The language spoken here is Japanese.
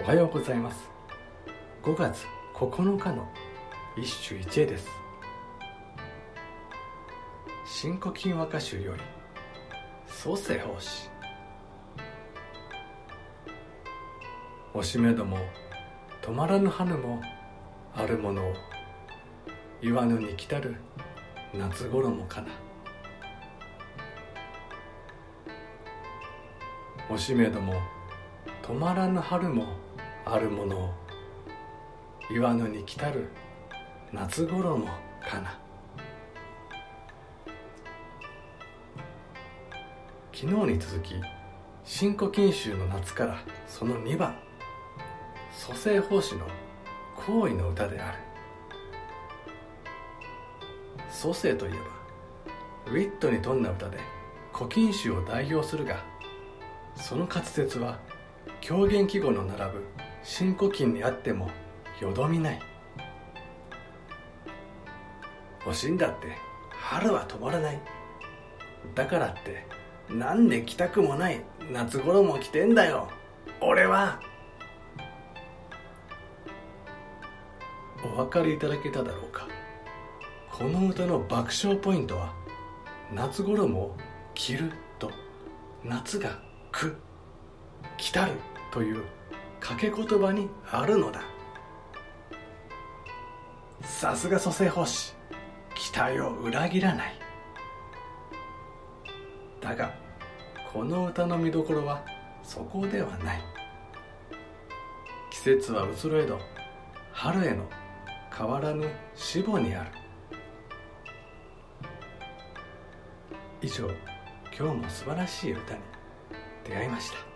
おはようございます。5月9日の一首一会です。新古今和歌集より蘇生法師おしめども止まらぬ春もあるものを言わぬに来たる夏衣かな。おしめども止まらぬ春もあるものを言わぬに来たる夏衣かな。昨日に続き新古今集の夏からその2番蘇生法師の行為の歌である。蘇生といえばウィットに富んだ歌で古今集を代表するがその滑舌は狂言記号の並ぶ新古今にあってもよどみない。欲しいんだって春は止まらない。だからってなんで着たくもない夏頃も着てんだよ。俺は。お分かりいただけただろうか。この歌の爆笑ポイントは夏頃も着ると夏が来来たるという掛け言葉にあるのだ。さすが蘇生法師期待を裏切らない。だがこの歌の見どころはそこではない。季節は移ろえど春への変わらぬ死母にある。以上今日も素晴らしい歌に出会いました。